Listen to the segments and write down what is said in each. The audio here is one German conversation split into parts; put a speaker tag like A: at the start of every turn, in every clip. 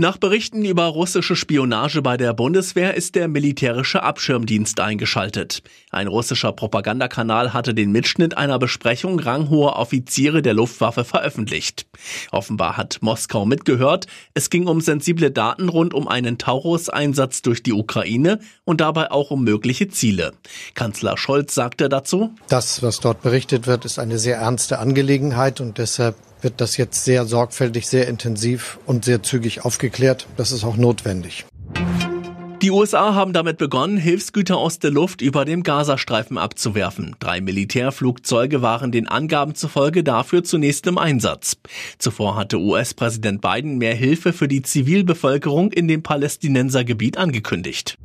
A: Nach Berichten über russische Spionage bei der Bundeswehr ist der militärische Abschirmdienst eingeschaltet. Ein russischer Propagandakanal hatte den Mitschnitt einer Besprechung ranghoher Offiziere der Luftwaffe veröffentlicht. Offenbar hat Moskau mitgehört. Es ging um sensible Daten rund um einen Taurus-Einsatz durch die Ukraine und dabei auch um mögliche Ziele. Kanzler Scholz sagte dazu,
B: Das, was dort berichtet wird, ist eine sehr ernste Angelegenheit und deshalb wird das jetzt sehr sorgfältig, sehr intensiv und sehr zügig aufgeklärt. Das ist auch notwendig.
A: Die USA haben damit begonnen, Hilfsgüter aus der Luft über dem Gazastreifen abzuwerfen. Drei Militärflugzeuge waren den Angaben zufolge dafür zunächst im Einsatz. Zuvor hatte US-Präsident Biden mehr Hilfe für die Zivilbevölkerung in dem Palästinensergebiet angekündigt.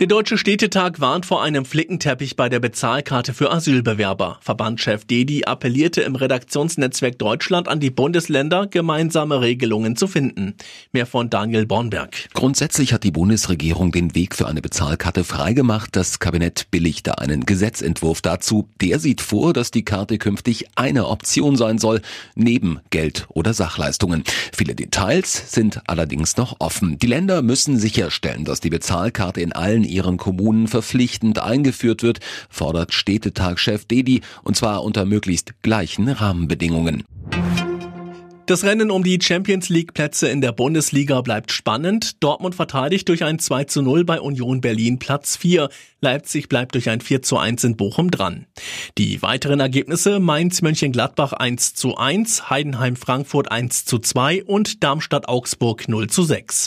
A: Der Deutsche Städtetag warnt vor einem Flickenteppich bei der Bezahlkarte für Asylbewerber. Verbandschef Dedi appellierte im Redaktionsnetzwerk Deutschland an die Bundesländer, gemeinsame Regelungen zu finden. Mehr von Daniel Bornberg.
C: Grundsätzlich hat die Bundesregierung den Weg für eine Bezahlkarte freigemacht. Das Kabinett billigte einen Gesetzentwurf dazu. Der sieht vor, dass die Karte künftig eine Option sein soll, neben Geld oder Sachleistungen. Viele Details sind allerdings noch offen. Die Länder müssen sicherstellen, dass die Bezahlkarte in allen ihren Kommunen verpflichtend eingeführt wird, fordert Städtetagchef Dedi, und zwar unter möglichst gleichen Rahmenbedingungen.
A: Das Rennen um die Champions League Plätze in der Bundesliga bleibt spannend. Dortmund verteidigt durch ein 2 zu 0 bei Union Berlin Platz 4. Leipzig bleibt durch ein 4 zu 1 in Bochum dran. Die weiteren Ergebnisse Mainz Mönchengladbach 1 zu 1, Heidenheim Frankfurt 1 zu 2 und Darmstadt Augsburg 0 zu 6.